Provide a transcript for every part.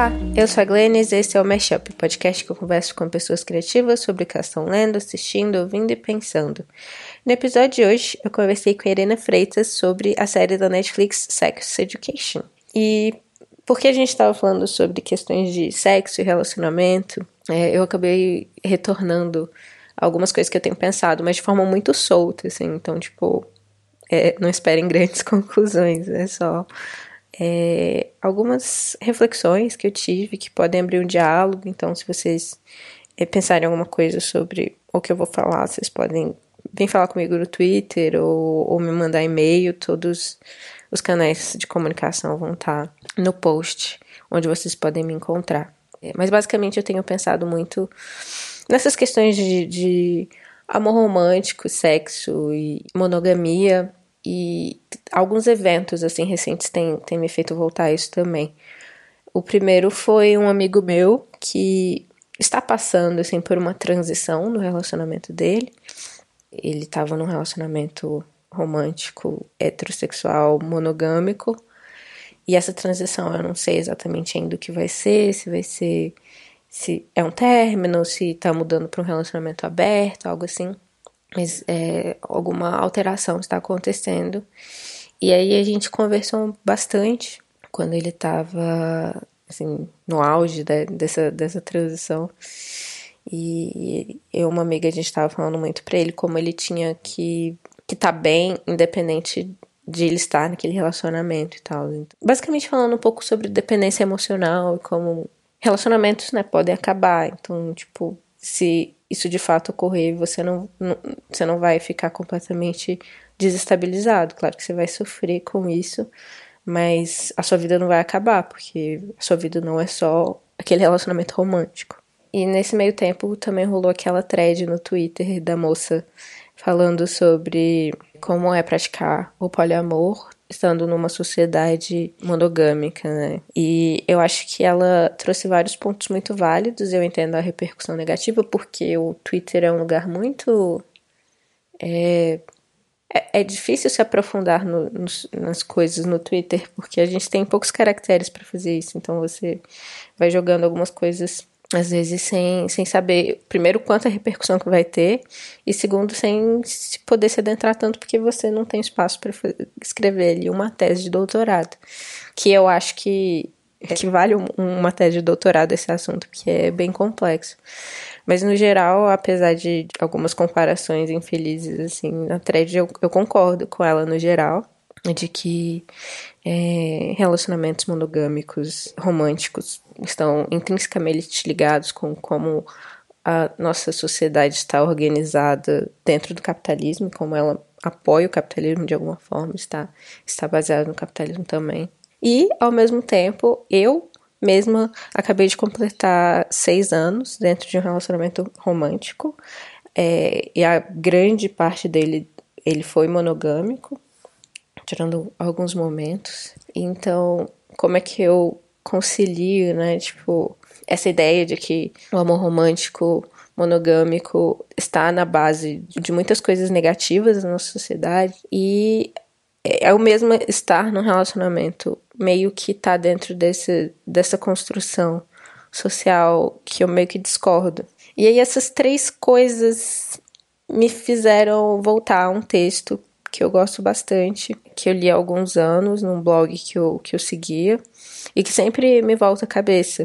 Olá, eu sou a Glennis e esse é o Mashup, podcast que eu converso com pessoas criativas sobre o que elas estão lendo, assistindo, ouvindo e pensando. No episódio de hoje, eu conversei com a Irena Freitas sobre a série da Netflix Sex Education. E porque a gente estava falando sobre questões de sexo e relacionamento, é, eu acabei retornando algumas coisas que eu tenho pensado, mas de forma muito solta, assim. Então, tipo, é, não esperem grandes conclusões, é só é, algumas reflexões que eu tive que podem abrir um diálogo. Então, se vocês é, pensarem alguma coisa sobre o que eu vou falar, vocês podem vir falar comigo no Twitter ou, ou me mandar e-mail. Todos os canais de comunicação vão estar no post onde vocês podem me encontrar. É, mas basicamente eu tenho pensado muito nessas questões de, de amor romântico, sexo e monogamia e alguns eventos assim recentes têm, têm me feito voltar a isso também. O primeiro foi um amigo meu que está passando assim por uma transição no relacionamento dele. Ele estava num relacionamento romântico, heterossexual, monogâmico. E essa transição eu não sei exatamente ainda o que vai ser, se vai ser se é um término, se tá mudando para um relacionamento aberto, algo assim mas é, alguma alteração está acontecendo. E aí a gente conversou bastante quando ele estava assim no auge de, dessa dessa transição. E eu uma amiga a gente estava falando muito para ele como ele tinha que que tá bem independente de ele estar naquele relacionamento e tal. Basicamente falando um pouco sobre dependência emocional e como relacionamentos, né, podem acabar. Então, tipo, se isso de fato ocorrer, você não, não, você não vai ficar completamente desestabilizado. Claro que você vai sofrer com isso, mas a sua vida não vai acabar, porque a sua vida não é só aquele relacionamento romântico. E nesse meio tempo também rolou aquela thread no Twitter da moça falando sobre como é praticar o poliamor estando numa sociedade monogâmica, né? E eu acho que ela trouxe vários pontos muito válidos. Eu entendo a repercussão negativa, porque o Twitter é um lugar muito. É, é, é difícil se aprofundar no, nos, nas coisas no Twitter, porque a gente tem poucos caracteres para fazer isso. Então você vai jogando algumas coisas às vezes sem, sem saber, primeiro, quanta repercussão que vai ter, e segundo, sem poder se adentrar tanto porque você não tem espaço para escrever ali uma tese de doutorado, que eu acho que, que vale uma tese de doutorado esse assunto, porque é bem complexo. Mas no geral, apesar de algumas comparações infelizes, assim, na thread eu, eu concordo com ela no geral, de que é, relacionamentos monogâmicos românticos estão intrinsecamente ligados com como a nossa sociedade está organizada dentro do capitalismo, como ela apoia o capitalismo de alguma forma, está, está baseada no capitalismo também. E, ao mesmo tempo, eu mesma acabei de completar seis anos dentro de um relacionamento romântico, é, e a grande parte dele ele foi monogâmico, tirando alguns momentos. Então, como é que eu concilio, né, tipo, essa ideia de que o amor romântico monogâmico está na base de muitas coisas negativas na nossa sociedade e é o mesmo estar num relacionamento meio que tá dentro desse, dessa construção social que eu meio que discordo. E aí essas três coisas me fizeram voltar a um texto que eu gosto bastante, que eu li há alguns anos num blog que eu, que eu seguia e que sempre me volta à cabeça,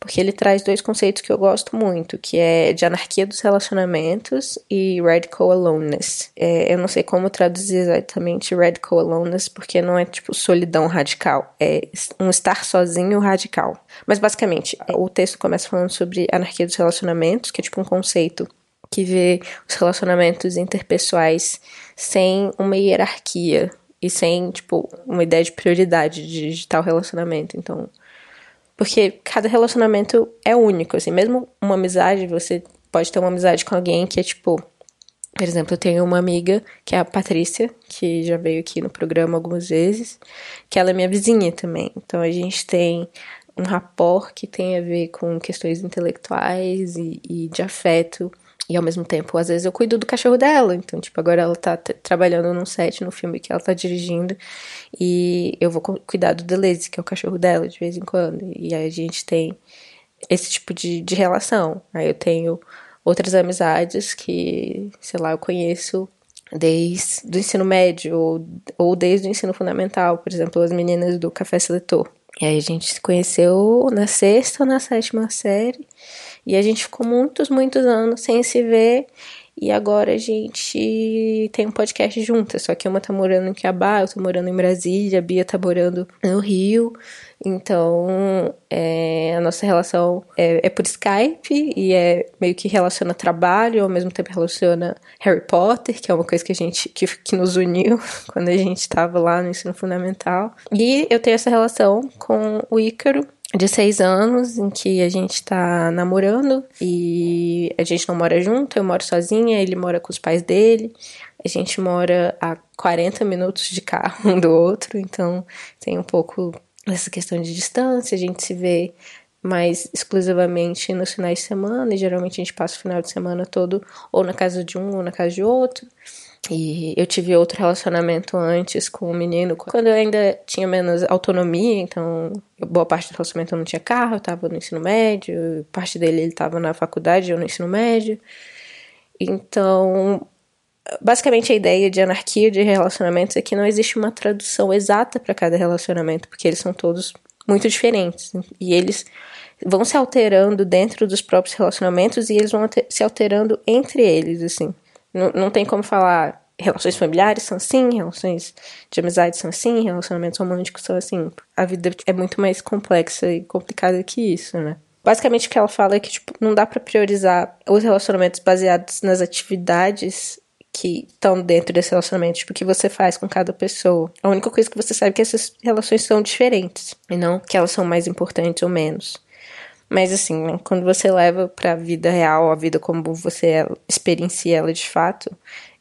porque ele traz dois conceitos que eu gosto muito, que é de anarquia dos relacionamentos e radical aloneness. É, eu não sei como traduzir exatamente radical aloneness, porque não é tipo solidão radical, é um estar sozinho radical. Mas basicamente, o texto começa falando sobre anarquia dos relacionamentos, que é tipo um conceito que vê os relacionamentos interpessoais sem uma hierarquia e sem, tipo, uma ideia de prioridade de, de tal relacionamento. Então, porque cada relacionamento é único, assim, mesmo uma amizade, você pode ter uma amizade com alguém que é tipo, por exemplo, eu tenho uma amiga que é a Patrícia, que já veio aqui no programa algumas vezes, que ela é minha vizinha também. Então a gente tem um rapport que tem a ver com questões intelectuais e, e de afeto E ao mesmo tempo, às vezes eu cuido do cachorro dela. Então, tipo, agora ela tá trabalhando num set no filme que ela tá dirigindo. E eu vou cuidar do Deleuze, que é o cachorro dela, de vez em quando. E aí a gente tem esse tipo de, de relação. Aí eu tenho outras amizades que, sei lá, eu conheço desde o ensino médio ou, ou desde o ensino fundamental. Por exemplo, as meninas do Café Seletor. E aí a gente se conheceu na sexta ou na sétima série. E a gente ficou muitos, muitos anos sem se ver. E agora a gente tem um podcast juntas. Só que uma tá morando em Cuiabá, eu tô morando em Brasília, a Bia tá morando no Rio. Então, é, a nossa relação é, é, por Skype e é meio que relaciona trabalho, ao mesmo tempo relaciona Harry Potter, que é uma coisa que a gente que, que nos uniu quando a gente estava lá no ensino fundamental. E eu tenho essa relação com o Ícaro, de seis anos, em que a gente tá namorando e a gente não mora junto, eu moro sozinha, ele mora com os pais dele. A gente mora a 40 minutos de carro um do outro, então tem um pouco essa questão de distância, a gente se vê mais exclusivamente nos finais de semana, e geralmente a gente passa o final de semana todo ou na casa de um ou na casa de outro. E eu tive outro relacionamento antes com um menino, quando eu ainda tinha menos autonomia, então boa parte do relacionamento eu não tinha carro, eu tava no ensino médio, parte dele ele tava na faculdade, eu no ensino médio. Então, basicamente a ideia de anarquia de relacionamentos é que não existe uma tradução exata para cada relacionamento, porque eles são todos muito diferentes e eles vão se alterando dentro dos próprios relacionamentos e eles vão se alterando entre eles, assim. Não, tem como falar relações familiares são assim, relações de amizade são assim, relacionamentos românticos são assim. A vida é muito mais complexa e complicada que isso, né? Basicamente o que ela fala é que tipo, não dá para priorizar os relacionamentos baseados nas atividades que estão dentro desse relacionamento, tipo, o que você faz com cada pessoa. A única coisa que você sabe é que essas relações são diferentes, e não que elas são mais importantes ou menos. Mas assim, né, quando você leva para a vida real, a vida como você experiencia ela de fato,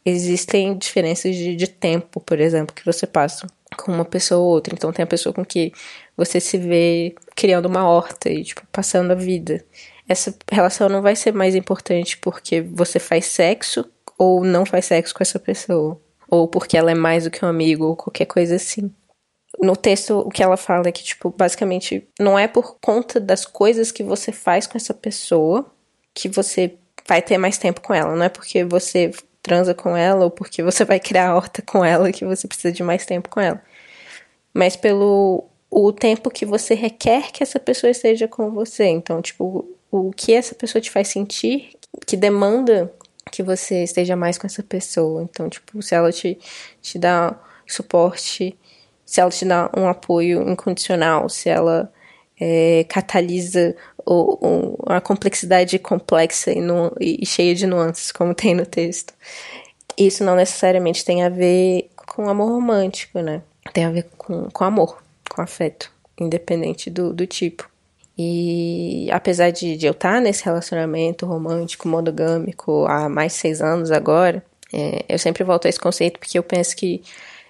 existem diferenças de, de tempo, por exemplo, que você passa com uma pessoa ou outra. Então tem a pessoa com que você se vê criando uma horta e tipo passando a vida. Essa relação não vai ser mais importante porque você faz sexo ou não faz sexo com essa pessoa, ou porque ela é mais do que um amigo, ou qualquer coisa assim. No texto, o que ela fala é que, tipo, basicamente, não é por conta das coisas que você faz com essa pessoa que você vai ter mais tempo com ela. Não é porque você transa com ela ou porque você vai criar a horta com ela que você precisa de mais tempo com ela. Mas pelo o tempo que você requer que essa pessoa esteja com você. Então, tipo, o que essa pessoa te faz sentir, que demanda que você esteja mais com essa pessoa. Então, tipo, se ela te, te dá suporte, se ela te dá um apoio incondicional, se ela é, catalisa o, a complexidade complexa e, e cheia de nuances, como tem no texto. Isso não necessariamente tem a ver com amor romântico, né? Tem a ver com, com amor, com afeto, independente do, do tipo. E apesar de, de eu estar nesse relacionamento romântico, monogâmico há mais seis anos agora, é, eu sempre volto a esse conceito porque eu penso que,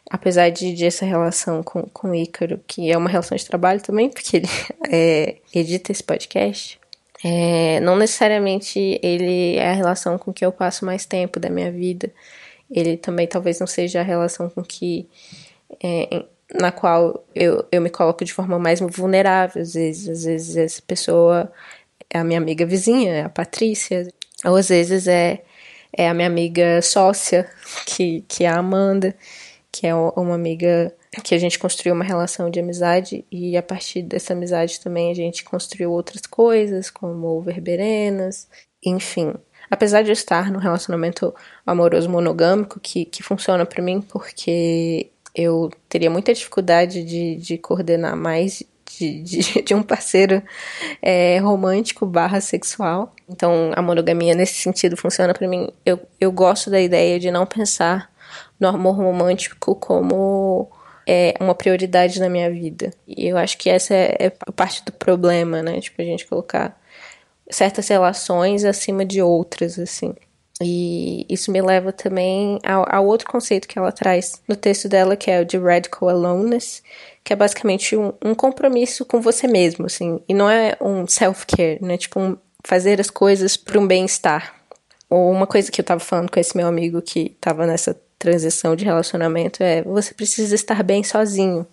apesar de, de essa relação com, com o Ícaro, que é uma relação de trabalho também, porque ele é, edita esse podcast, é, não necessariamente ele é a relação com que eu passo mais tempo da minha vida. Ele também talvez não seja a relação com que é, na qual eu, eu me coloco de forma mais vulnerável, às vezes. Às vezes essa pessoa é a minha amiga vizinha, é a Patrícia, ou às vezes é, é a minha amiga sócia, que, que é a Amanda, que é uma amiga que a gente construiu uma relação de amizade e a partir dessa amizade também a gente construiu outras coisas, como verberenas, enfim. Apesar de eu estar no relacionamento amoroso monogâmico, que, que funciona para mim porque eu teria muita dificuldade de, de coordenar mais de, de, de, um parceiro é, romântico barra sexual. Então, a monogamia nesse sentido funciona para mim. Eu, eu gosto da ideia de não pensar no amor romântico como é, uma prioridade na minha vida. E eu acho que essa é, é parte do problema, né? Tipo, a gente colocar certas relações acima de outras, assim. E isso me leva também ao, ao, outro conceito que ela traz no texto dela, que é o de radical aloneness, que é basicamente um, um compromisso com você mesmo, assim, e não é um self-care, né? Tipo, um, fazer as coisas para um bem-estar. uma coisa que eu tava falando com esse meu amigo que tava nessa transição de relacionamento é você precisa estar bem sozinho.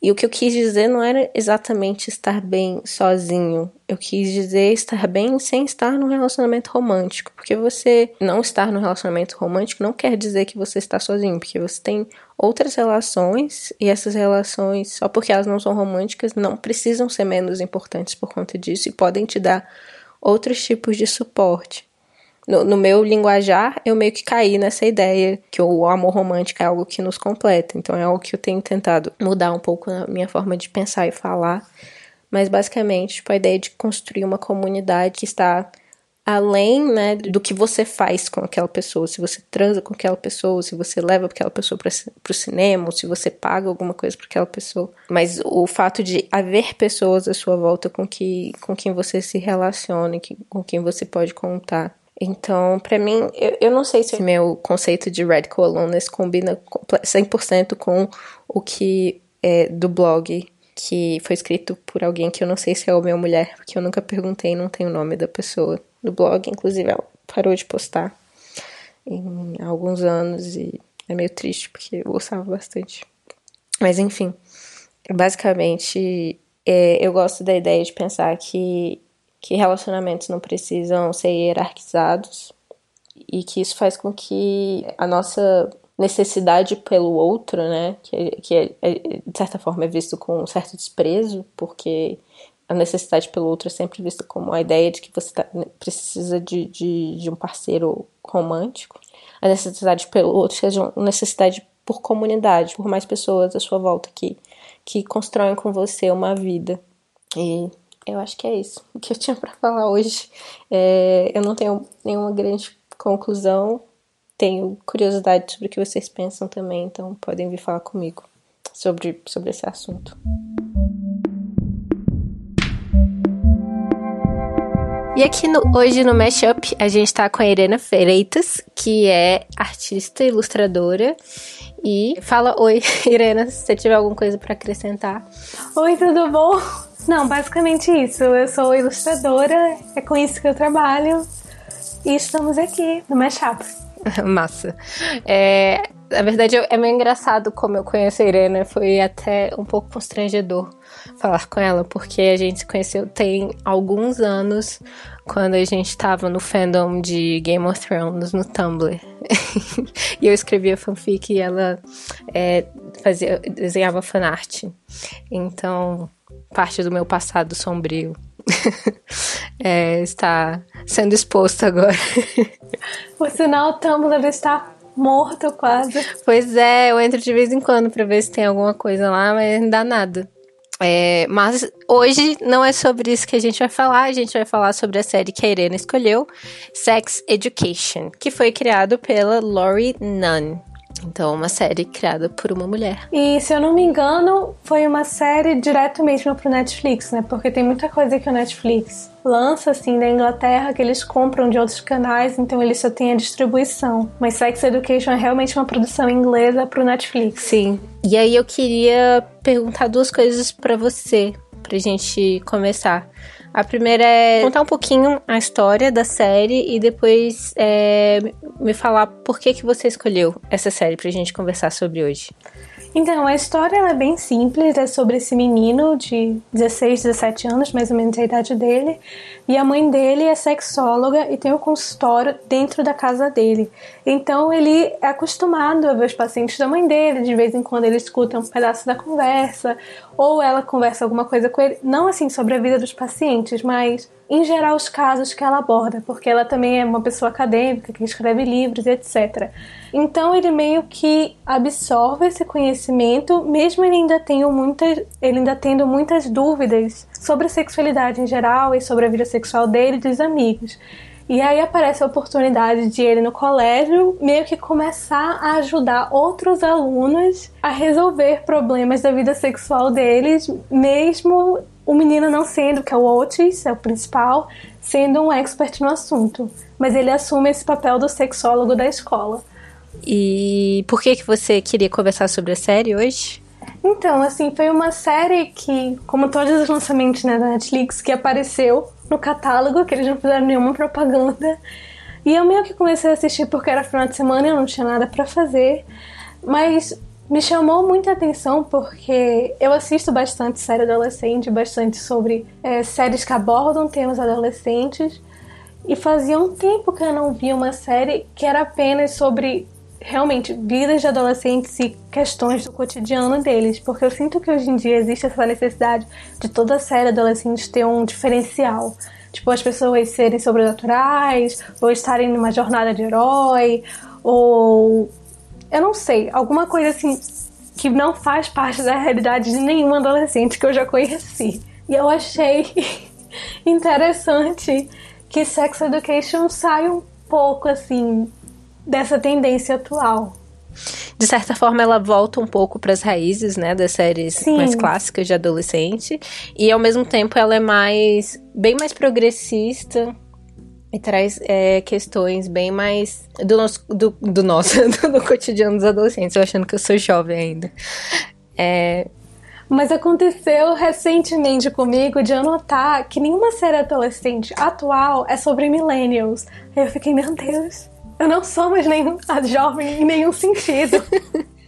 E o que eu quis dizer não era exatamente estar bem sozinho. Eu quis dizer estar bem sem estar num relacionamento romântico. Porque você não estar num relacionamento romântico não quer dizer que você está sozinho. Porque você tem outras relações e essas relações, só porque elas não são românticas, não precisam ser menos importantes por conta disso e podem te dar outros tipos de suporte no, no, meu linguajar, eu meio que caí nessa ideia que o amor romântico é algo que nos completa. Então é algo que eu tenho tentado mudar um pouco na minha forma de pensar e falar. Mas basicamente, tipo, a ideia de construir uma comunidade que está além né, do que você faz com aquela pessoa, se você transa com aquela pessoa, se você leva aquela pessoa para o cinema, se você paga alguma coisa para aquela pessoa. Mas o fato de haver pessoas à sua volta com, que, com quem você se relaciona, que, com quem você pode contar. Então, para mim, eu, eu não sei se meu conceito de Radical Aloneness combina 100% com o que é do blog que foi escrito por alguém que eu não sei se é homem ou mulher, porque eu nunca perguntei, não tenho o nome da pessoa do blog, inclusive ela parou de postar em alguns anos e é meio triste porque eu gostava bastante. Mas enfim, basicamente é, eu gosto da ideia de pensar que que relacionamentos não precisam ser hierarquizados e que isso faz com que a nossa necessidade pelo outro, né, que, que é, é, de certa forma é visto com um certo desprezo, porque a necessidade pelo outro é sempre vista como a ideia de que você tá, precisa de, de, de, um parceiro romântico. A necessidade pelo outro seja uma necessidade por comunidade, por mais pessoas à sua volta que, que constroem com você uma vida. E eu acho que é isso o que eu tinha para falar hoje. É, eu não tenho nenhuma grande conclusão. Tenho curiosidade sobre o que vocês pensam também, então podem vir falar comigo sobre, sobre esse assunto. E aqui no, hoje no Mashup a gente tá com a Irena Freitas, que é artista, ilustradora. E fala oi, Irena, se você tiver alguma coisa para acrescentar. Oi, tudo bom? Não, basicamente isso. Eu sou ilustradora, é com isso que eu trabalho. E estamos aqui no Mashup. Massa. É, na verdade, é meio engraçado como eu conheço a Irena. Foi até um pouco constrangedor falar com ela, porque a gente se conheceu tem alguns anos, quando a gente tava no fandom de Game of Thrones no Tumblr. e eu escrevia fanfic e ela é, fazia, desenhava fanart. Então, parte do meu passado sombrio é, está sendo exposto agora. Por sinal, o Tumblr está morto quase. Pois é, eu entro de vez em quando para ver se tem alguma coisa lá, mas não dá nada. É, mas hoje não é sobre isso que a gente vai falar, a gente vai falar sobre a série que a Irena escolheu, Sex Education, que foi criado pela Laurie Nunn. Então, uma série criada por uma mulher. E, se eu não me engano, foi uma série direto mesmo pro Netflix, né? Porque tem muita coisa que o Netflix lança, assim, da Inglaterra, que eles compram de outros canais, então eles só têm a distribuição. Mas Sex Education é realmente uma produção inglesa pro Netflix. Sim. E aí eu queria perguntar duas coisas para você, pra gente começar. A primeira é contar um pouquinho a história da série e depois é, me falar por que, que você escolheu essa série pra gente conversar sobre hoje. Então, a história é bem simples, é sobre esse menino de 16, 17 anos, mais ou menos a idade dele, e a mãe dele é sexóloga e tem um consultório dentro da casa dele. Então, ele é acostumado a ver os pacientes da mãe dele, de vez em quando ele escuta um pedaço da conversa, ou ela conversa alguma coisa com ele, não assim sobre a vida dos pacientes, mas em geral os casos que ela aborda, porque ela também é uma pessoa acadêmica que escreve livros etc. Então ele meio que absorve esse conhecimento, mesmo ele ainda tendo muitas, ele ainda tendo muitas dúvidas sobre a sexualidade em geral e sobre a vida sexual dele e dos amigos. E aí aparece a oportunidade de ele no colégio meio que começar a ajudar outros alunos a resolver problemas da vida sexual deles, mesmo o menino não sendo, que é o Otis, é o principal, sendo um expert no assunto. Mas ele assume esse papel do sexólogo da escola. E por que que você queria conversar sobre a série hoje? Então, assim, foi uma série que, como todos os lançamentos né, da Netflix, que apareceu no catálogo, que eles não fizeram nenhuma propaganda. E eu meio que comecei a assistir porque era final de semana e eu não tinha nada para fazer. Mas me chamou muita atenção porque eu assisto bastante série adolescente, bastante sobre é, séries que abordam temas adolescentes. E fazia um tempo que eu não via uma série que era apenas sobre realmente vidas de adolescentes e questões do cotidiano deles, porque eu sinto que hoje em dia existe essa necessidade de toda série adolescente ter um diferencial. Tipo, as pessoas serem sobrenaturais, ou estarem numa jornada de herói, ou. Eu não sei, alguma coisa assim que não faz parte da realidade de nenhum adolescente que eu já conheci. E eu achei interessante que Sex Education sai um pouco assim dessa tendência atual. De certa forma, ela volta um pouco para as raízes, né, das séries Sim. mais clássicas de adolescente, e ao mesmo tempo ela é mais bem mais progressista e traz é, questões bem mais do nosso do, do nosso do, cotidiano dos adolescentes. Eu achando que eu sou jovem ainda. É, mas aconteceu recentemente comigo de eu notar que nenhuma série adolescente atual é sobre millennials. Aí eu fiquei, meu Deus, eu não sou mais nenhum jovem em nenhum sentido.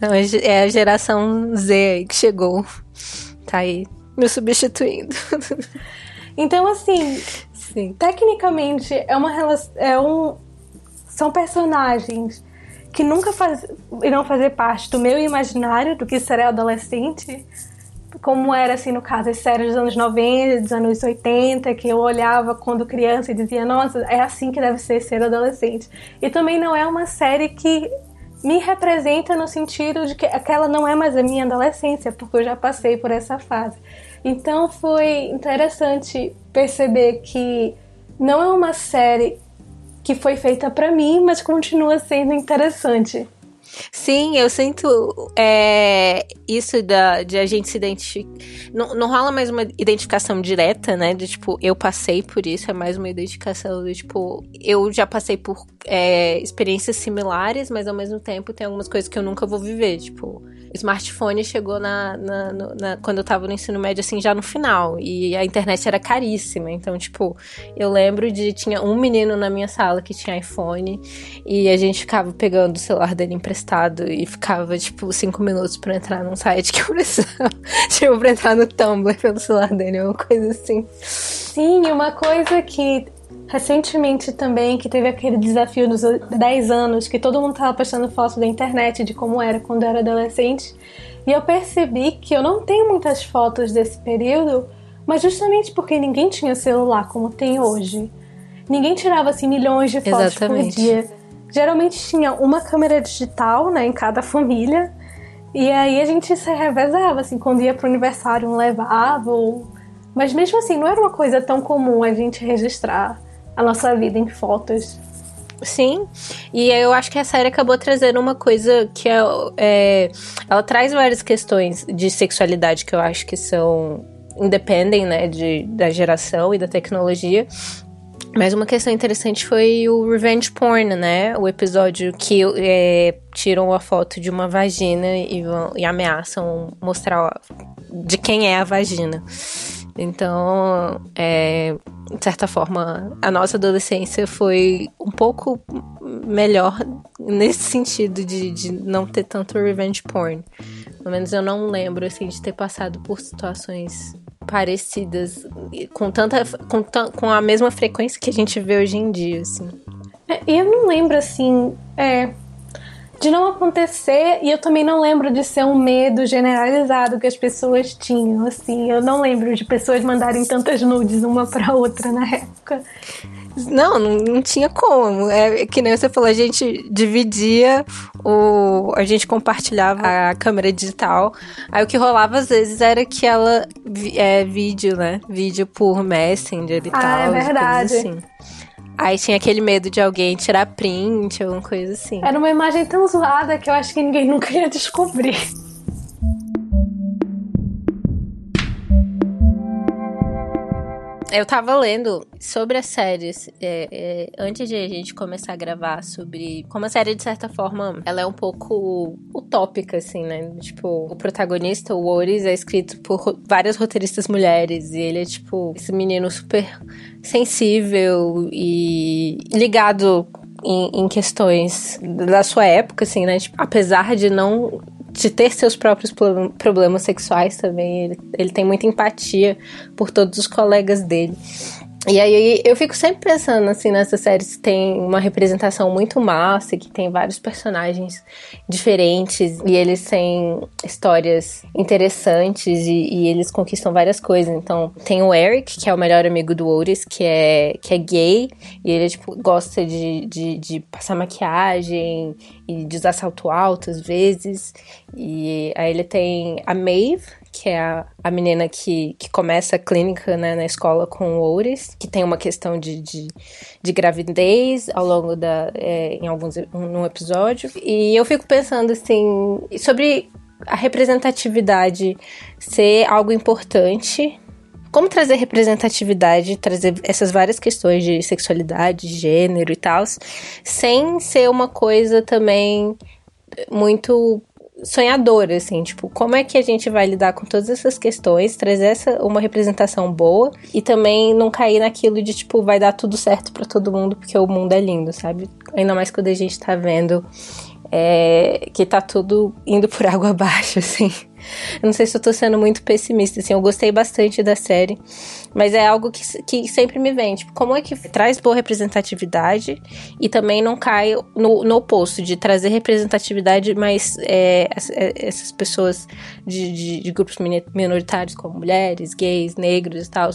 Não, é a geração Z aí que chegou. Tá aí me substituindo. Então, assim, Sim. tecnicamente é uma relação. É um, são personagens que nunca faz, irão fazer parte do meu imaginário do que será adolescente, como era assim no caso as séries dos anos 90, dos anos 80, que eu olhava quando criança e dizia, nossa, é assim que deve ser ser adolescente. E também não é uma série que me representa no sentido de que aquela não é mais a minha adolescência, porque eu já passei por essa fase. Então foi interessante perceber que não é uma série que foi feita para mim, mas continua sendo interessante. Sim, eu sinto é, isso da, de a gente se identificar. Não, não rola mais uma identificação direta, né? De tipo, eu passei por isso, é mais uma identificação do tipo, eu já passei por é, experiências similares, mas ao mesmo tempo tem algumas coisas que eu nunca vou viver. Tipo, smartphone chegou na, na, na, quando eu tava no ensino médio, assim, já no final. E a internet era caríssima. Então, tipo, eu lembro de. Tinha um menino na minha sala que tinha iPhone. E a gente ficava pegando o celular dele emprestado. E ficava, tipo, cinco minutos pra entrar num site que eu precisava. tipo, pra entrar no Tumblr pelo celular dele, uma coisa assim. Sim, uma coisa que recentemente também, que teve aquele desafio dos 10 anos, que todo mundo tava postando fotos da internet de como era quando eu era adolescente. E eu percebi que eu não tenho muitas fotos desse período, mas justamente porque ninguém tinha celular como tem hoje. Ninguém tirava assim milhões de fotos Exatamente. por dia. Geralmente tinha uma câmera digital, né, em cada família. E aí a gente se revezava, assim, quando ia pro aniversário um levava, ou... mas mesmo assim não era uma coisa tão comum a gente registrar a nossa vida em fotos. Sim, e eu acho que a série acabou trazendo uma coisa que é, é, ela traz várias questões de sexualidade que eu acho que são independem, né, de, da geração e da tecnologia. Mas uma questão interessante foi o revenge porn, né? O episódio que é, tiram a foto de uma vagina e, vão, e ameaçam mostrar de quem é a vagina. Então, é, de certa forma, a nossa adolescência foi um pouco melhor nesse sentido de, de não ter tanto revenge porn. Pelo menos eu não lembro, assim, de ter passado por situações parecidas com tanta com, com a mesma frequência que a gente vê hoje em dia, assim. É, eu não lembro assim, é, de não acontecer e eu também não lembro de ser um medo generalizado que as pessoas tinham, assim. Eu não lembro de pessoas mandarem tantas nudes uma para outra na época. Não, não, não, tinha como. É que nem você falou, a gente dividia o. A gente compartilhava a câmera digital. Aí o que rolava às vezes era que ela. É vídeo, né? Vídeo por Messenger e ah, tal. É verdade. Assim. Aí tinha aquele medo de alguém tirar print, alguma coisa assim. Era uma imagem tão zoada que eu acho que ninguém nunca ia descobrir. Eu tava lendo sobre as séries é, é, antes de a gente começar a gravar sobre como a série, de certa forma, ela é um pouco utópica, assim, né? Tipo, o protagonista, o Oris, é escrito por várias roteiristas mulheres e ele é, tipo, esse menino super sensível e ligado em, em, questões da sua época, assim, né? Tipo, apesar de não de ter seus próprios problemas sexuais também. Ele, ele tem muita empatia por todos os colegas dele. E aí eu fico sempre pensando assim nessa série se tem uma representação muito massa, que tem vários personagens diferentes e eles têm histórias interessantes e, e, eles conquistam várias coisas. Então tem o Eric, que é o melhor amigo do Otis, que é, que é gay e ele tipo, gosta de, de, de passar maquiagem e de usar salto alto às vezes. E aí ele tem a Maeve, que é a, a menina que, que começa a clínica né, na escola com o Oures, que tem uma questão de, de, de gravidez ao longo da. É, em alguns num episódio. E eu fico pensando assim sobre a representatividade ser algo importante. Como trazer representatividade, trazer essas várias questões de sexualidade, gênero e tal, sem ser uma coisa também muito sonhadora, assim, tipo, como é que a gente vai lidar com todas essas questões, trazer essa, uma representação boa e também não cair naquilo de, tipo, vai dar tudo certo para todo mundo porque o mundo é lindo, sabe? Ainda mais quando a gente tá vendo é, que tá tudo indo por água abaixo, assim. Eu não sei se eu tô sendo muito pessimista, assim, eu gostei bastante da série, mas é algo que, que sempre me vem, tipo, como é que traz boa representatividade e também não cai no, no oposto, de trazer representatividade, mas é, é essas pessoas de, de, de, grupos minoritários, como mulheres, gays, negros e tal,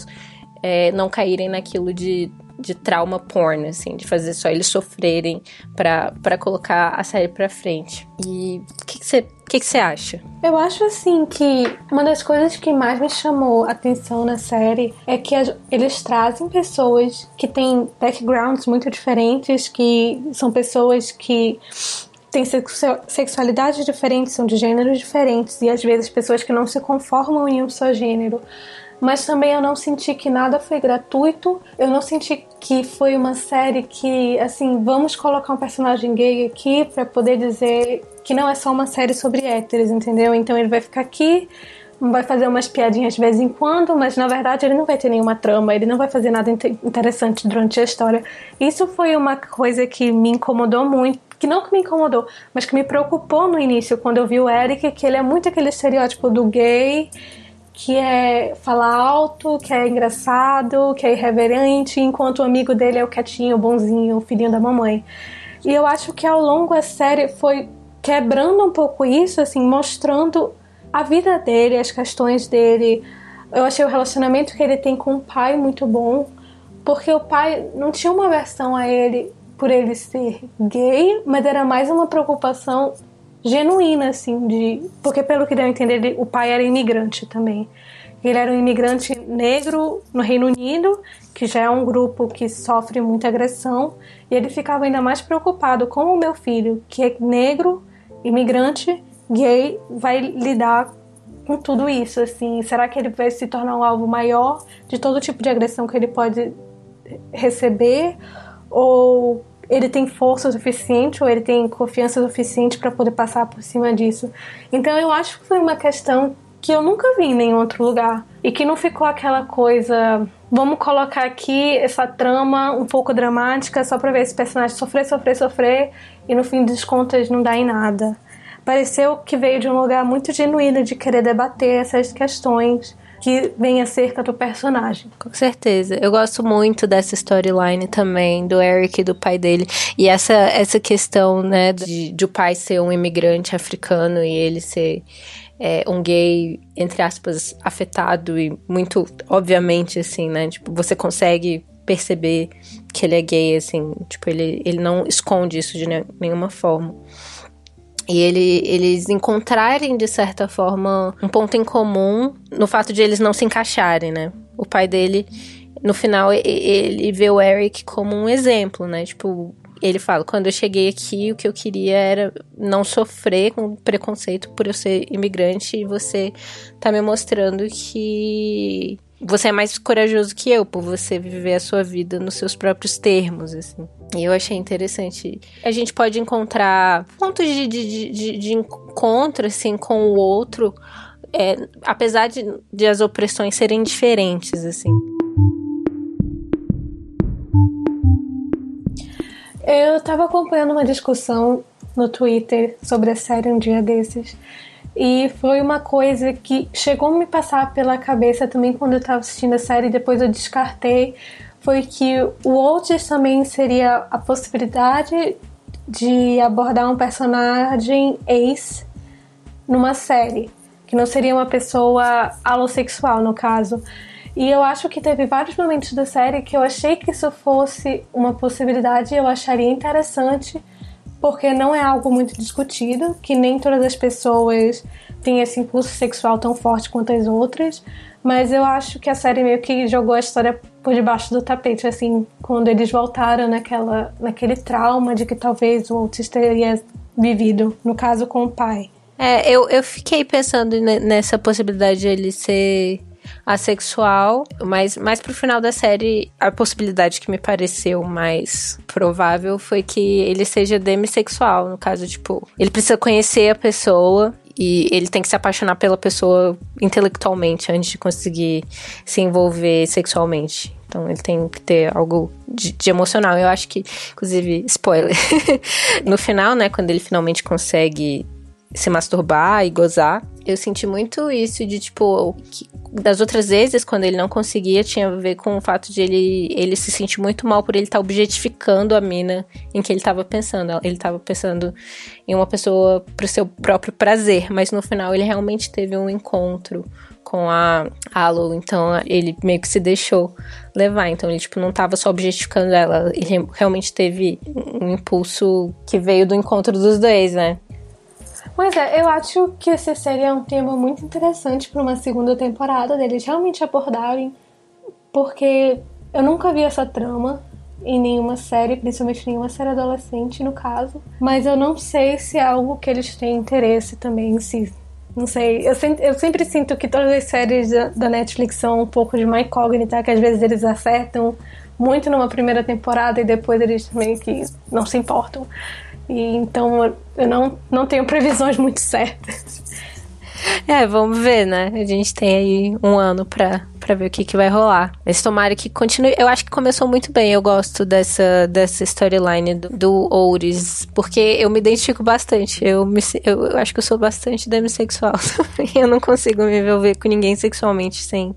é, não caírem naquilo de de trauma porn, assim, de fazer só eles sofrerem para colocar a série pra frente. E o que você que que você acha? Eu acho assim que uma das coisas que mais me chamou a atenção na série é que eles trazem pessoas que têm backgrounds muito diferentes, que são pessoas que têm sexualidades diferentes, são de gêneros diferentes e às vezes pessoas que não se conformam em um só gênero mas também eu não senti que nada foi gratuito. Eu não senti que foi uma série que, assim, vamos colocar um personagem gay aqui para poder dizer que não é só uma série sobre héteros, entendeu? Então ele vai ficar aqui, vai fazer umas piadinhas de vez em quando, mas na verdade ele não vai ter nenhuma trama, ele não vai fazer nada interessante durante a história. Isso foi uma coisa que me incomodou muito que não que me incomodou, mas que me preocupou no início, quando eu vi o Eric, que ele é muito aquele estereótipo do gay que é falar alto, que é engraçado, que é irreverente, enquanto o amigo dele é o quietinho, o bonzinho, o filhinho da mamãe. E eu acho que ao longo da série foi quebrando um pouco isso, assim, mostrando a vida dele, as questões dele. Eu achei o relacionamento que ele tem com o pai muito bom, porque o pai não tinha uma versão a ele por ele ser gay, mas era mais uma preocupação genuína, assim, de. Porque pelo que deu a entender, o pai era imigrante também. Ele era um imigrante negro no Reino Unido, que já é um grupo que sofre muita agressão, e ele ficava ainda mais preocupado com o meu filho, que é negro, imigrante, gay, vai lidar com tudo isso, assim. Será que ele vai se tornar um alvo maior de todo tipo de agressão que ele pode receber? Ou ele tem força suficiente ou ele tem confiança suficiente para poder passar por cima disso. Então eu acho que foi uma questão que eu nunca vi em nenhum outro lugar e que não ficou aquela coisa vamos colocar aqui essa trama um pouco dramática só para ver esse personagem sofrer, sofrer, sofrer e no fim das contas não dá em nada. Pareceu que veio de um lugar muito genuíno de querer debater essas questões que vem acerca do personagem. Com certeza. Eu gosto muito dessa storyline também, do Eric e do pai dele. E essa, essa questão, né, de, de o pai ser um imigrante africano e ele ser é, um gay, entre aspas, afetado e muito, obviamente, assim, né? Tipo, você consegue perceber que ele é gay, assim, tipo, ele, ele não esconde isso de nenhuma forma e ele, eles encontrarem, de certa forma, um ponto em comum no fato de eles não se encaixarem, né? O pai dele, no final, ele vê o Eric como um exemplo, né? Tipo, ele fala: quando eu cheguei aqui, o que eu queria era não sofrer com preconceito por eu ser imigrante e você tá me mostrando que você é mais corajoso que eu por você viver a sua vida nos seus próprios termos, assim. E eu achei interessante. A gente pode encontrar pontos de, de, de, de encontro, assim, com o outro, é, apesar de, de as opressões serem diferentes, assim. Eu tava acompanhando uma discussão no Twitter sobre a série um dia desses. E foi uma coisa que chegou a me passar pela cabeça também quando eu tava assistindo a série, depois eu descartei. Foi que o Walters também seria a possibilidade de abordar um personagem ex numa série, que não seria uma pessoa alossexual, no caso. E eu acho que teve vários momentos da série que eu achei que isso fosse uma possibilidade, eu acharia interessante, porque não é algo muito discutido, que nem todas as pessoas têm esse impulso sexual tão forte quanto as outras, mas eu acho que a série meio que jogou a história por debaixo do tapete, assim, quando eles voltaram naquela, naquele trauma de que talvez o Otis teria vivido, no caso com o pai. É, eu, eu fiquei pensando nessa possibilidade de ele ser assexual, mas mais pro final da série, a possibilidade que me pareceu mais provável foi que ele seja demissexual, no caso, tipo, ele precisa conhecer a pessoa e ele tem que se apaixonar pela pessoa intelectualmente antes de conseguir se envolver sexualmente. Então ele tem que ter algo de, de emocional. Eu acho que, inclusive, spoiler. no final, né, quando ele finalmente consegue se masturbar e gozar. Eu senti muito isso de, tipo, das outras vezes, quando ele não conseguia, tinha a ver com o fato de ele, ele se sentir muito mal por ele estar tá objetificando a mina em que ele estava pensando. Ele estava pensando em uma pessoa pro seu próprio prazer, mas no final ele realmente teve um encontro com a Alo, então ele meio que se deixou levar, então ele tipo não estava só objetificando ela, ele realmente teve um impulso que veio do encontro dos dois, né? Pois é, eu acho que esse seria um tema muito interessante para uma segunda temporada deles realmente abordarem, porque eu nunca vi essa trama em nenhuma série, principalmente nenhuma série adolescente, no caso. Mas eu não sei se é algo que eles têm interesse também em si. Não sei, eu, sempre, eu sempre sinto que todas as séries da Netflix são um pouco de uma incógnita, que às vezes eles acertam muito numa primeira temporada e depois eles meio que não se importam. E então eu não, não tenho previsões muito certas. É, vamos ver, né? A gente tem aí um ano pra, pra ver o que, que vai rolar. Mas tomara que continue. Eu acho que começou muito bem. Eu gosto dessa, dessa storyline do, do Ouris, porque eu me identifico bastante. Eu, me, eu, eu acho que eu sou bastante demissexual. eu não consigo me envolver com ninguém sexualmente sem,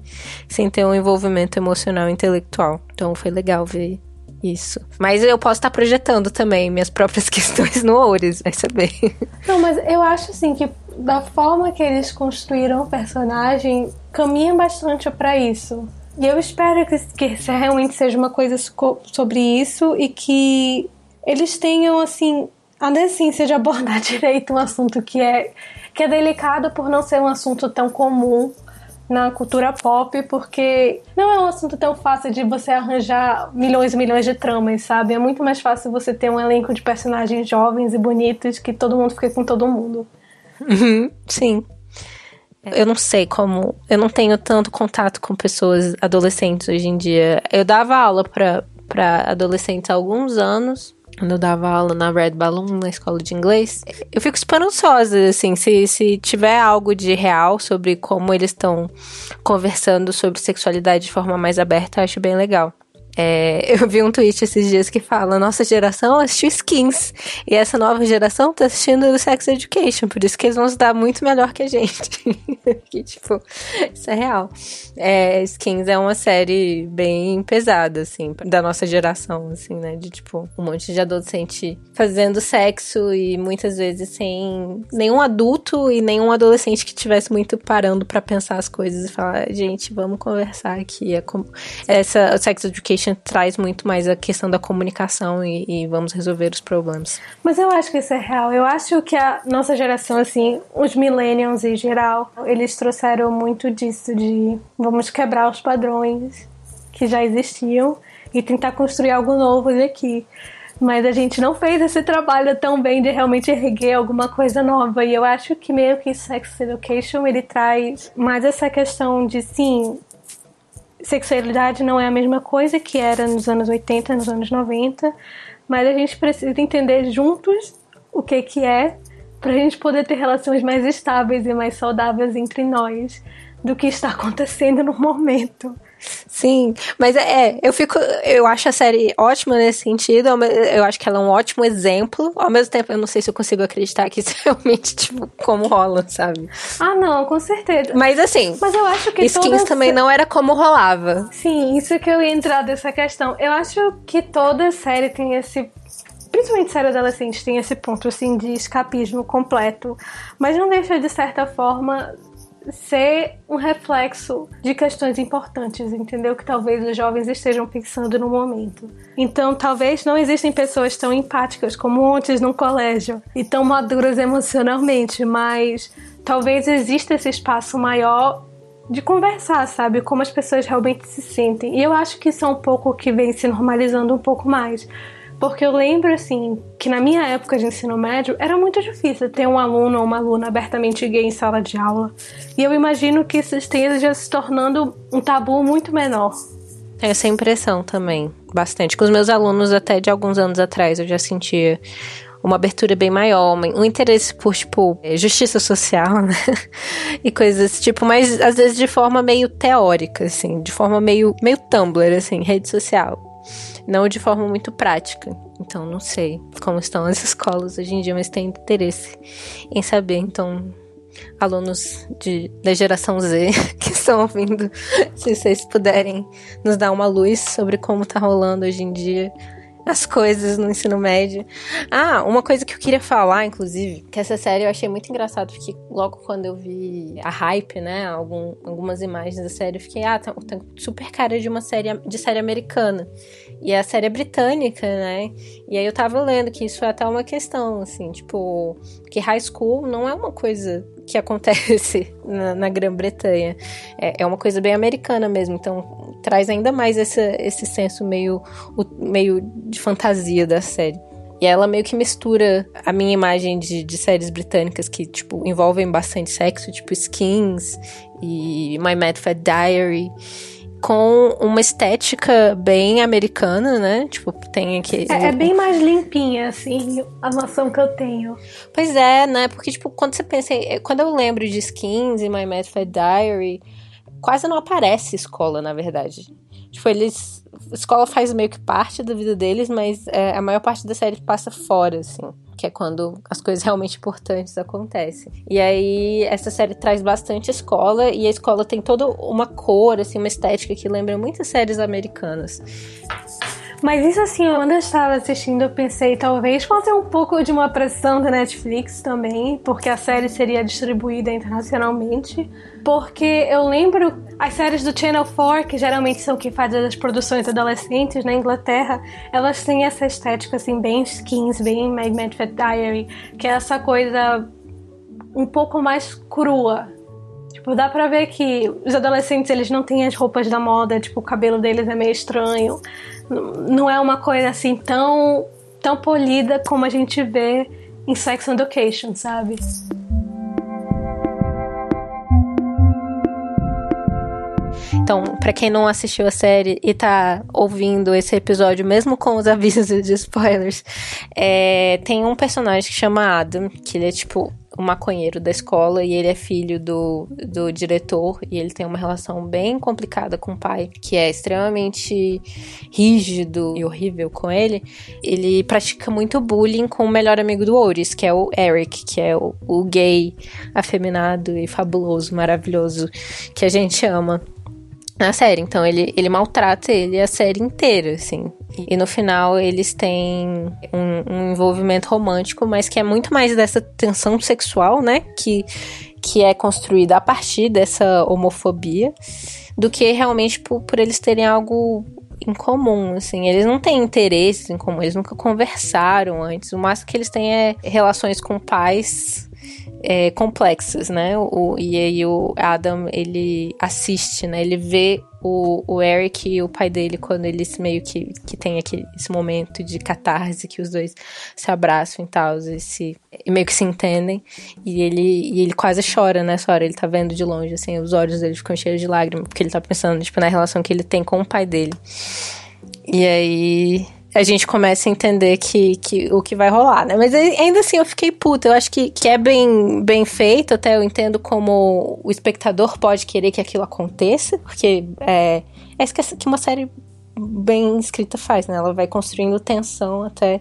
sem ter um envolvimento emocional e intelectual. Então foi legal ver isso. Mas eu posso estar projetando também minhas próprias questões no Oures, vai saber. Não, mas eu acho assim que da forma que eles construíram o personagem, caminha bastante para isso. E eu espero que, que realmente seja uma coisa sobre isso e que eles tenham, assim, a decência de abordar direito um assunto que é, que é delicado por não ser um assunto tão comum na cultura pop, porque não é um assunto tão fácil de você arranjar milhões e milhões de tramas, sabe? É muito mais fácil você ter um elenco de personagens jovens e bonitos que todo mundo fica com todo mundo. Uhum, sim. Eu não sei como. Eu não tenho tanto contato com pessoas adolescentes hoje em dia. Eu dava aula para adolescentes há alguns anos quando eu dava aula na Red Balloon, na escola de inglês, eu fico esperançosa, assim, se, se tiver algo de real sobre como eles estão conversando sobre sexualidade de forma mais aberta, acho bem legal. É, eu vi um tweet esses dias que fala: nossa geração assistiu Skins e essa nova geração tá assistindo Sex Education, por isso que eles vão se dar muito melhor que a gente. que, tipo, isso é real. É, Skins é uma série bem pesada, assim, da nossa geração, assim, né? De tipo, um monte de adolescente fazendo sexo e muitas vezes sem nenhum adulto e nenhum adolescente que tivesse muito parando para pensar as coisas e falar: gente, vamos conversar aqui. É como... Essa Sex Education traz muito mais a questão da comunicação e, e, vamos resolver os problemas. Mas eu acho que isso é real. Eu acho que a nossa geração, assim, os millennials em geral, eles trouxeram muito disso de vamos quebrar os padrões que já existiam e tentar construir algo novo aqui. Mas a gente não fez esse trabalho tão bem de realmente erguer alguma coisa nova. E eu acho que meio que Sex Education ele traz mais essa questão de sim, sexualidade não é a mesma coisa que era nos anos 80, nos anos 90, mas a gente precisa entender juntos o que que é para a gente poder ter relações mais estáveis e mais saudáveis entre nós do que está acontecendo no momento. Sim, mas é, é, eu fico, eu acho a série ótima nesse sentido, eu acho que ela é um ótimo exemplo, ao mesmo tempo eu não sei se eu consigo acreditar que isso realmente, tipo, como rola, sabe? Ah, não, com certeza. Mas assim, mas eu acho que Skins todas... também não era como rolava. Sim, isso que eu ia entrar dessa questão. Eu acho que toda série tem esse principalmente série adolescente tem esse ponto assim de escapismo completo, mas não deixa de certa forma ser um reflexo de questões importantes, entendeu? Que talvez os jovens estejam pensando no momento. Então, talvez não existem pessoas tão empáticas como antes no colégio e tão maduras emocionalmente, mas talvez exista esse espaço maior de conversar, sabe? Como as pessoas realmente se sentem. E eu acho que isso é um pouco que vem se normalizando um pouco mais. Porque eu lembro, assim, que na minha época de ensino médio era muito difícil ter um aluno ou uma aluna abertamente gay em sala de aula. E eu imagino que isso esteja se tornando um tabu muito menor. Essa impressão também, bastante. Com os meus alunos, até de alguns anos atrás, eu já sentia uma abertura bem maior, um interesse por, tipo, justiça social, né? e coisas tipo, mas às vezes de forma meio teórica, assim, de forma meio, meio Tumblr, assim, rede social não de forma muito prática. Então, não sei como estão as escolas hoje em dia, mas tenho interesse em saber. Então, alunos de, da geração Z que estão ouvindo, se vocês puderem nos dar uma luz sobre como tá rolando hoje em dia as coisas no ensino médio. Ah, uma coisa que eu queria falar, inclusive, que essa série eu achei muito engraçado, porque logo quando eu vi a hype, né, algum, algumas imagens da série, eu fiquei, ah, tem, tá, tá super cara de uma série de série americana. E a série é britânica, né? E aí eu tava lendo que isso é até uma questão, assim, tipo, que high school não é uma coisa que acontece na, na Grã-Bretanha. É, é, uma coisa bem americana mesmo, então traz ainda mais esse, senso meio, o, meio de fantasia da série. E ela meio que mistura a minha imagem de, de séries britânicas que, tipo, envolvem bastante sexo, tipo Skins e My Mad Fat Diary com uma estética bem americana, né? Tipo, tem aqui. É, é, bem mais limpinha, assim, a noção que eu tenho. Pois é, né? Porque, tipo, quando você pensa. Quando eu lembro de skins e My Mad Fat Diary, quase não aparece escola, na verdade. Tipo, eles. A escola faz meio que parte da vida deles, mas é, a maior parte da série passa fora, assim que é quando as coisas realmente importantes acontecem. E aí essa série traz bastante escola e a escola tem toda uma cor, assim, uma estética que lembra muitas séries americanas. Mas isso assim, quando eu estava assistindo, eu pensei talvez fosse um pouco de uma pressão da Netflix também, porque a série seria distribuída internacionalmente. Porque eu lembro as séries do Channel 4, que geralmente são que fazem as produções adolescentes na Inglaterra, elas têm essa estética assim, bem skins, bem Mad Mad Fat Diary, que é essa coisa um pouco mais crua, Tipo, dá pra ver que os adolescentes, eles não têm as roupas da moda, tipo, o cabelo deles é meio estranho. Não é uma coisa assim tão, tão polida como a gente vê em Sex Education, sabe? Então, para quem não assistiu a série e tá ouvindo esse episódio, mesmo com os avisos de spoilers, é, tem um personagem que chama Adam, que ele é tipo o maconheiro da escola e ele é filho do, do diretor e ele tem uma relação bem complicada com o pai, que é extremamente rígido e horrível com ele. Ele pratica muito bullying com o melhor amigo do Oris, que é o Eric, que é o, o gay afeminado e fabuloso, maravilhoso que a gente ama na série. Então ele, ele maltrata ele a série inteira, assim. E no final eles têm um, um, envolvimento romântico, mas que é muito mais dessa tensão sexual, né? Que, que é construída a partir dessa homofobia, do que realmente por, por eles terem algo em comum, assim. Eles não têm interesses em comum, eles nunca conversaram antes. O máximo que eles têm é relações com pais é, complexas, né? O, e aí o Adam, ele assiste, né? Ele vê o, o Eric e o pai dele, quando eles meio que, que tem aquele, esse momento de catarse, que os dois se abraçam e tal, e, se, e meio que se entendem. E ele, e ele quase chora nessa hora, ele tá vendo de longe, assim, os olhos dele ficam cheios de lágrimas, porque ele tá pensando, tipo, na relação que ele tem com o pai dele. E aí a gente começa a entender que, que o que vai rolar, né? Mas ainda assim eu fiquei puta. Eu acho que, que é bem, bem feito, até eu entendo como o espectador pode querer que aquilo aconteça, porque é, é isso que uma série bem escrita faz, né? Ela vai construindo tensão até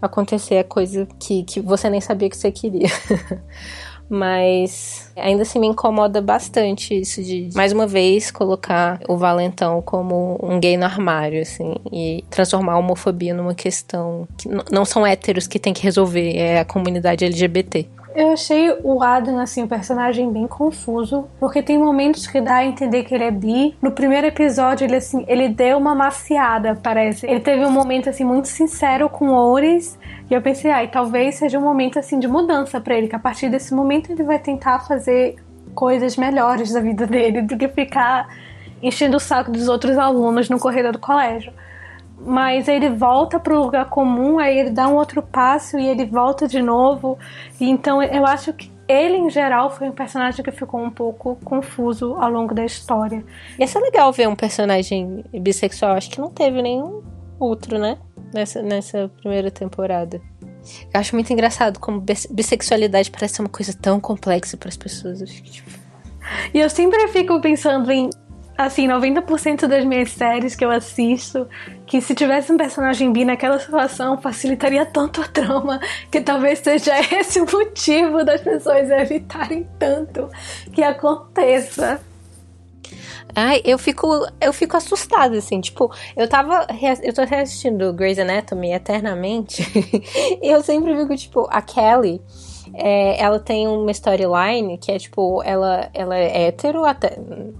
acontecer a coisa que, que você nem sabia que você queria. Mas ainda assim me incomoda bastante isso de, mais uma vez, colocar o Valentão como um gay no armário, assim, e transformar a homofobia numa questão que não são héteros que tem que resolver, é a comunidade LGBT. Eu achei o Adam, assim, o personagem bem confuso, porque tem momentos que dá a entender que ele é bi. No primeiro episódio, ele, assim, ele deu uma maciada, parece. Ele teve um momento, assim, muito sincero com Ores, e eu pensei, ai, ah, talvez seja um momento, assim, de mudança para ele, que a partir desse momento ele vai tentar fazer coisas melhores da vida dele do que ficar enchendo o saco dos outros alunos no corredor do colégio mas ele volta para o lugar comum, aí ele dá um outro passo e ele volta de novo. Então eu acho que ele, em geral, foi um personagem que ficou um pouco confuso ao longo da história. Ia ser legal ver um personagem bissexual. Acho que não teve nenhum outro, né? Nessa, nessa primeira temporada. Eu acho muito engraçado como bissexualidade parece ser uma coisa tão complexa para as pessoas. Tipo, e eu sempre fico pensando em assim, 90% das minhas séries que eu assisto, que se tivesse um personagem bi naquela situação, facilitaria tanto a trama, que talvez seja esse o motivo das pessoas evitarem tanto que aconteça. Ai, eu fico, eu fico assustada, assim, tipo, eu tava, eu tô reassistindo Grey's Anatomy eternamente, e eu sempre fico, tipo, a Kelly, é, ela tem uma storyline que é tipo, ela, ela é hétero, até.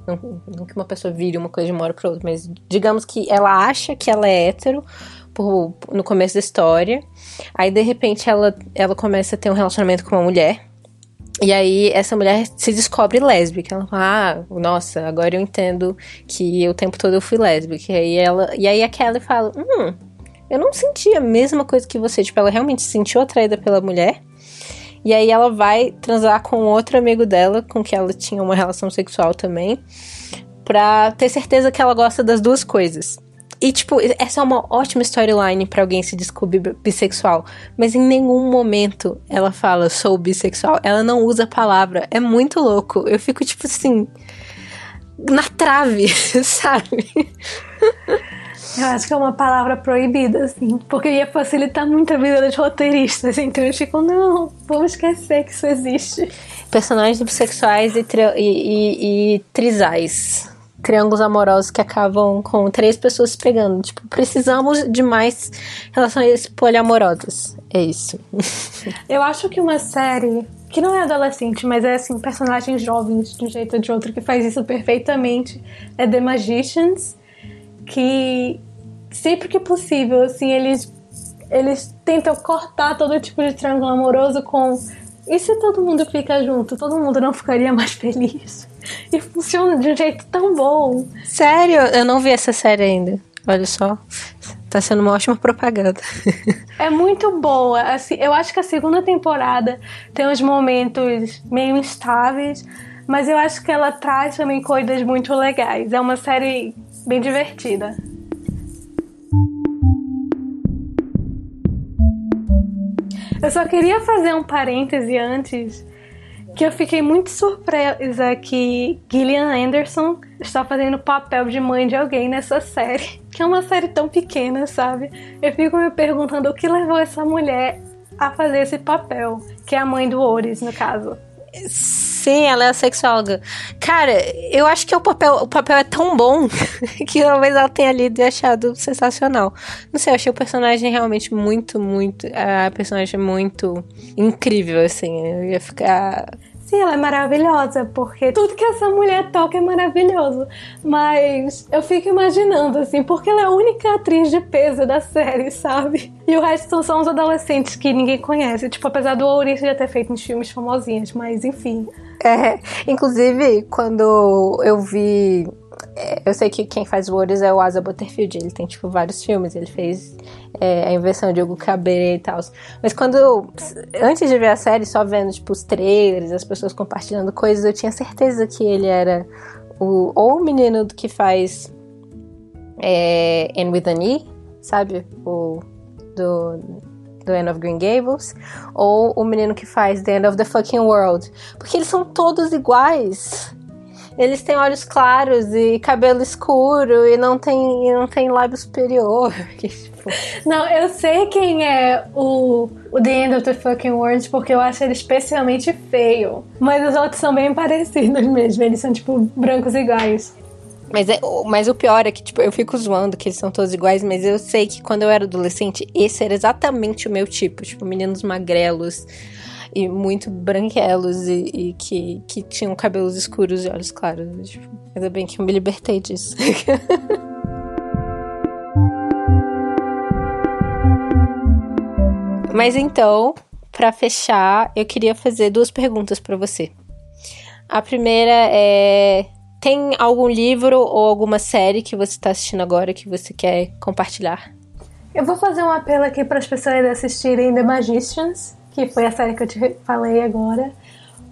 Não, não, que uma pessoa vire uma coisa de uma hora pra outra, mas digamos que ela acha que ela é hétero por, no começo da história. Aí de repente ela, ela começa a ter um relacionamento com uma mulher. E aí essa mulher se descobre lésbica. Ela fala, ah, nossa, agora eu entendo que o tempo todo eu fui lésbica. E aí, ela, e aí a Kelly fala, hum, eu não senti a mesma coisa que você. Tipo, ela realmente se sentiu atraída pela mulher. E aí ela vai transar com outro amigo dela, com que ela tinha uma relação sexual também, pra ter certeza que ela gosta das duas coisas. E, tipo, essa é uma ótima storyline para alguém se descobrir bissexual. Mas em nenhum momento ela fala sou bissexual. Ela não usa a palavra. É muito louco. Eu fico, tipo assim. Na trave, sabe? Eu acho que é uma palavra proibida, assim, porque ia facilitar muito a vida dos roteiristas. Então eles ficam, não, vamos esquecer que isso existe. Personagens bissexuais e, tri e, e, e trisais. Triângulos amorosos que acabam com três pessoas se pegando. Tipo, precisamos de mais relações poliamorosas. É isso. Eu acho que uma série que não é adolescente, mas é assim, personagens jovens de um jeito ou de outro que faz isso perfeitamente, é The Magicians que sempre que possível, assim, eles eles tentam cortar todo tipo de triângulo amoroso com e se todo mundo fica junto, todo mundo não ficaria mais feliz? E funciona de um jeito tão bom. Sério? Eu não vi essa série ainda. Olha só. Tá sendo uma ótima propaganda. É muito boa. Assim, eu acho que a segunda temporada tem uns momentos meio instáveis, mas eu acho que ela traz também coisas muito legais. É uma série bem divertida. Eu só queria fazer um parêntese antes, que eu fiquei muito surpresa que Gillian Anderson está fazendo papel de mãe de alguém nessa série, que é uma série tão pequena, sabe? Eu fico me perguntando o que levou essa mulher a fazer esse papel, que é a mãe do Oris, no caso. Sim, ela é a sexóloga. Cara, eu acho que o papel, o papel é tão bom que talvez ela tenha lido e achado sensacional. Não sei, eu achei o personagem realmente muito, muito. A personagem muito incrível, assim. Eu ia ficar Sim, ela é maravilhosa, porque tudo que essa mulher toca é maravilhoso. Mas eu fico imaginando, assim, porque ela é a única atriz de peso da série, sabe? E o resto são os adolescentes que ninguém conhece. Tipo, apesar do Ouriço já ter feito uns filmes famosinhos, mas enfim. É, inclusive, quando eu vi é, eu sei que quem faz Words é o Asa Butterfield. Ele tem, tipo, vários filmes. Ele fez é, a invenção de Hugo Cabret e tal. Mas quando. Antes de ver a série, só vendo, tipo, os trailers, as pessoas compartilhando coisas, eu tinha certeza que ele era o, ou o menino que faz é, Anne with an E, sabe? O do, do End of Green Gables, ou o menino que faz The End of the Fucking World. Porque eles são todos iguais. Eles têm olhos claros e cabelo escuro e não tem, e não tem lábio superior. Tipo. Não, eu sei quem é o, o The End of the Fucking World porque eu acho ele especialmente feio. Mas os outros são bem parecidos mesmo. Eles são, tipo, brancos iguais. Mas, é, mas o pior é que, tipo, eu fico zoando que eles são todos iguais, mas eu sei que quando eu era adolescente, esse era exatamente o meu tipo. Tipo, meninos magrelos, e muito branquelos e, e, que, que tinham cabelos escuros e olhos claros. Tipo, ainda bem que eu me libertei disso. Mas então, para fechar, eu queria fazer duas perguntas para você. A primeira é: tem algum livro ou alguma série que você está assistindo agora que você quer compartilhar? Eu vou fazer um apelo aqui para as pessoas assistirem The Magicians, que foi a série que eu te falei agora,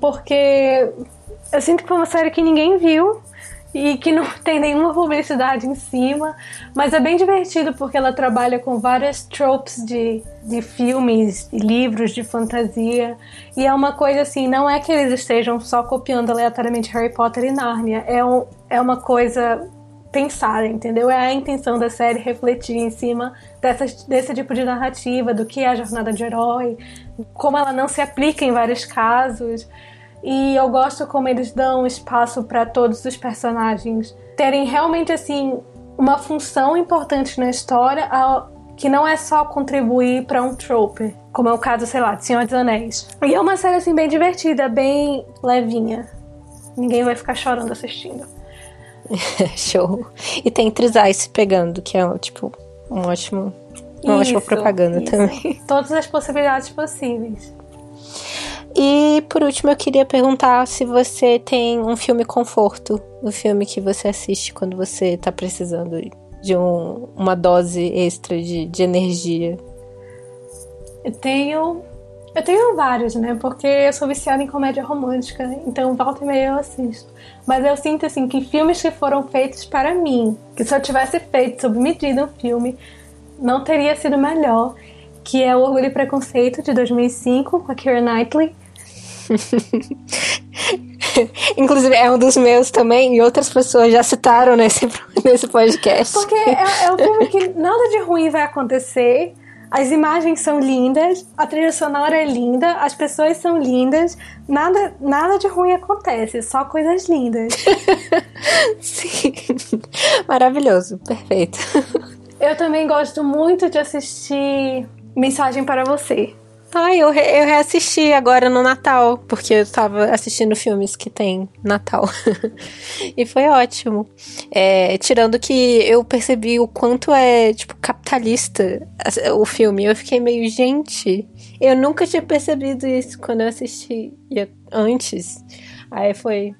porque eu sinto que foi uma série que ninguém viu e que não tem nenhuma publicidade em cima, mas é bem divertido porque ela trabalha com várias tropes de, de filmes e livros de fantasia. E é uma coisa assim, não é que eles estejam só copiando aleatoriamente Harry Potter e Narnia, é, um, é uma coisa pensar, entendeu? É a intenção da série refletir em cima dessa, desse tipo de narrativa, do que é a jornada de herói, como ela não se aplica em vários casos. E eu gosto como eles dão espaço para todos os personagens terem realmente assim uma função importante na história, que não é só contribuir para um trope, como é o caso, sei lá, de Senhor dos Anéis. E é uma série assim bem divertida, bem levinha. Ninguém vai ficar chorando assistindo. Show. E tem Trisais pegando, que é tipo um ótimo, uma isso, ótima propaganda isso. também. Todas as possibilidades possíveis. E por último, eu queria perguntar se você tem um filme conforto, um filme que você assiste quando você tá precisando de um, uma dose extra de, de energia. Eu tenho eu tenho vários, né? Porque eu sou viciada em comédia romântica, então volta e meia eu assisto. Mas eu sinto assim que filmes que foram feitos para mim, que se eu tivesse feito sob medida um filme, não teria sido melhor, que é o Orgulho e Preconceito de 2005 com a Keira Knightley. Inclusive, é um dos meus também, e outras pessoas já citaram nesse, nesse podcast. Porque é, é um filme que nada de ruim vai acontecer as imagens são lindas, a trilha sonora é linda, as pessoas são lindas, nada, nada de ruim acontece, só coisas lindas. Sim, maravilhoso, perfeito. Eu também gosto muito de assistir Mensagem para Você. Ai, eu, re eu reassisti agora no Natal, porque eu tava assistindo filmes que tem Natal. e foi ótimo. É, tirando que eu percebi o quanto é, tipo, capitalista o filme. Eu fiquei meio, gente, eu nunca tinha percebido isso quando eu assisti antes. Aí foi,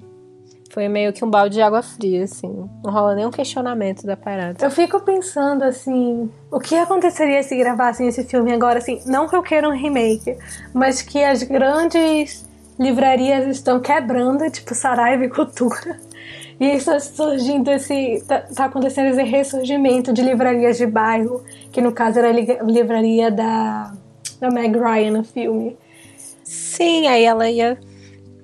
foi meio que um balde de água fria, assim. Não rola nenhum questionamento da parada. Eu fico pensando, assim, o que aconteceria se gravassem esse filme agora, assim, não que eu queira um remake, mas que as grandes livrarias estão quebrando, tipo Saraiva e Cultura. E está surgindo esse. Tá, tá, acontecendo esse ressurgimento de livrarias de bairro, que no caso era a livraria da, da Meg Ryan no filme. Sim, aí ela ia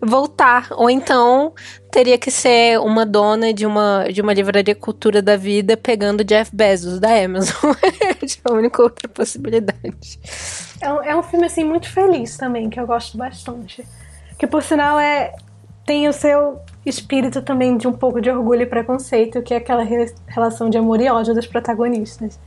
voltar. Ou então teria que ser uma dona de uma, de uma livraria cultura da vida pegando Jeff Bezos da Amazon. é a única outra possibilidade. É um, é um filme, assim, muito feliz também, que eu gosto bastante. Que, por sinal, é tem o seu espírito também de um pouco de orgulho e preconceito, que é aquela re relação de amor e ódio dos protagonistas.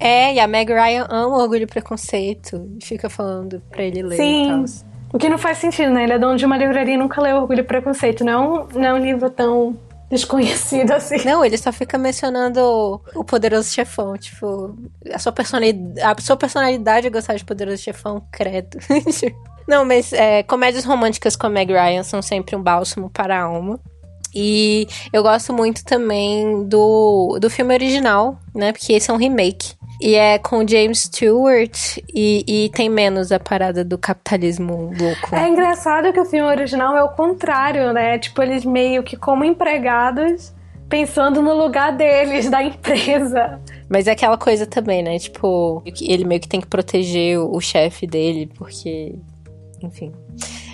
É, e a Meg Ryan ama Orgulho e Preconceito e fica falando pra ele ler Sim. O que não faz sentido, né? Ele é dono de uma livraria e nunca leu Orgulho e Preconceito. Não é um, não é um livro tão desconhecido assim. Não, ele só fica mencionando o Poderoso Chefão. Tipo, a sua personalidade, a sua personalidade é gostar de Poderoso Chefão, credo. Não, mas é, comédias românticas com a Meg Ryan são sempre um bálsamo para a alma. E eu gosto muito também do, do filme original, né? Porque esse é um remake. E é com James Stewart e, e tem menos a parada do capitalismo louco. É engraçado que o filme original é o contrário, né? Tipo, eles meio que como empregados pensando no lugar deles, da empresa. Mas é aquela coisa também, né? Tipo, ele meio que tem que proteger o, o chefe dele, porque. Enfim.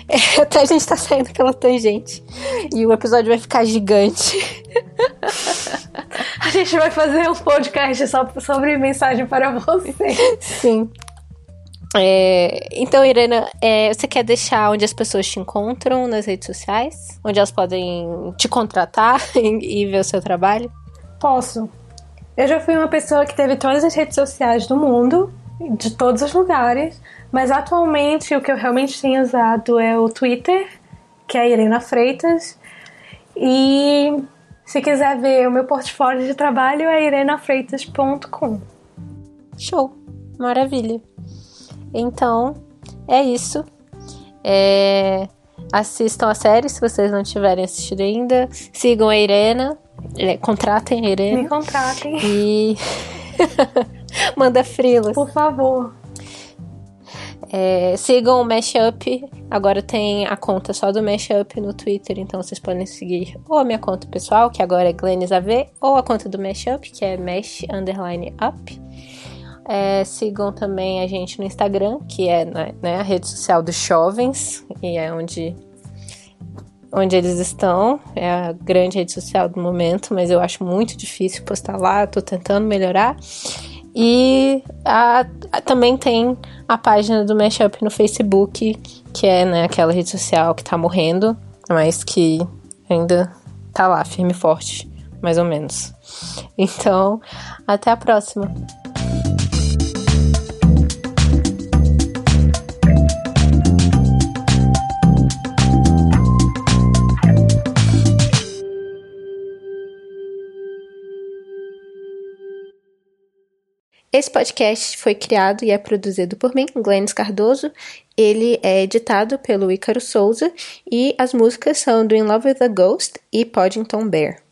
É, até a gente tá saindo pela tangente. E o episódio vai ficar gigante. a gente vai fazer um podcast só sobre mensagem para você. Sim. É, então, Irena, é, você quer deixar onde as pessoas te encontram nas redes sociais? Onde elas podem te contratar e, e ver o seu trabalho? Posso. Eu já fui uma pessoa que teve todas as redes sociais do mundo, de todos os lugares, mas atualmente o que eu realmente tenho usado é o Twitter, que é a Irena Freitas, e se quiser ver o meu portfólio de trabalho é irenafreitas.com. Show! Maravilha! Então, é isso. É... Assistam a série se vocês não tiverem assistido ainda. Sigam a Irena. É, contratem a Irena. Me contratem. E. Manda frilas. Por favor. É, sigam o Mashup. Agora tem a conta só do Mashup no Twitter, então vocês podem seguir ou a minha conta pessoal, que agora é GlennisAV, ou a conta do Mashup, que é Mesh Underline Up. É, sigam também a gente no Instagram, que é né, né, a rede social dos jovens, e é onde, onde eles estão. É a grande rede social do momento, mas eu acho muito difícil postar lá, tô tentando melhorar. E a, a, também tem a página do Mashup no Facebook, que é né, aquela rede social que tá morrendo, mas que ainda tá lá, firme e forte, mais ou menos. Então, até a próxima! Esse podcast foi criado e é produzido por mim, Glennis Cardoso. Ele é editado pelo Ícaro Souza e as músicas são do In Love with a Ghost e Poddington Bear.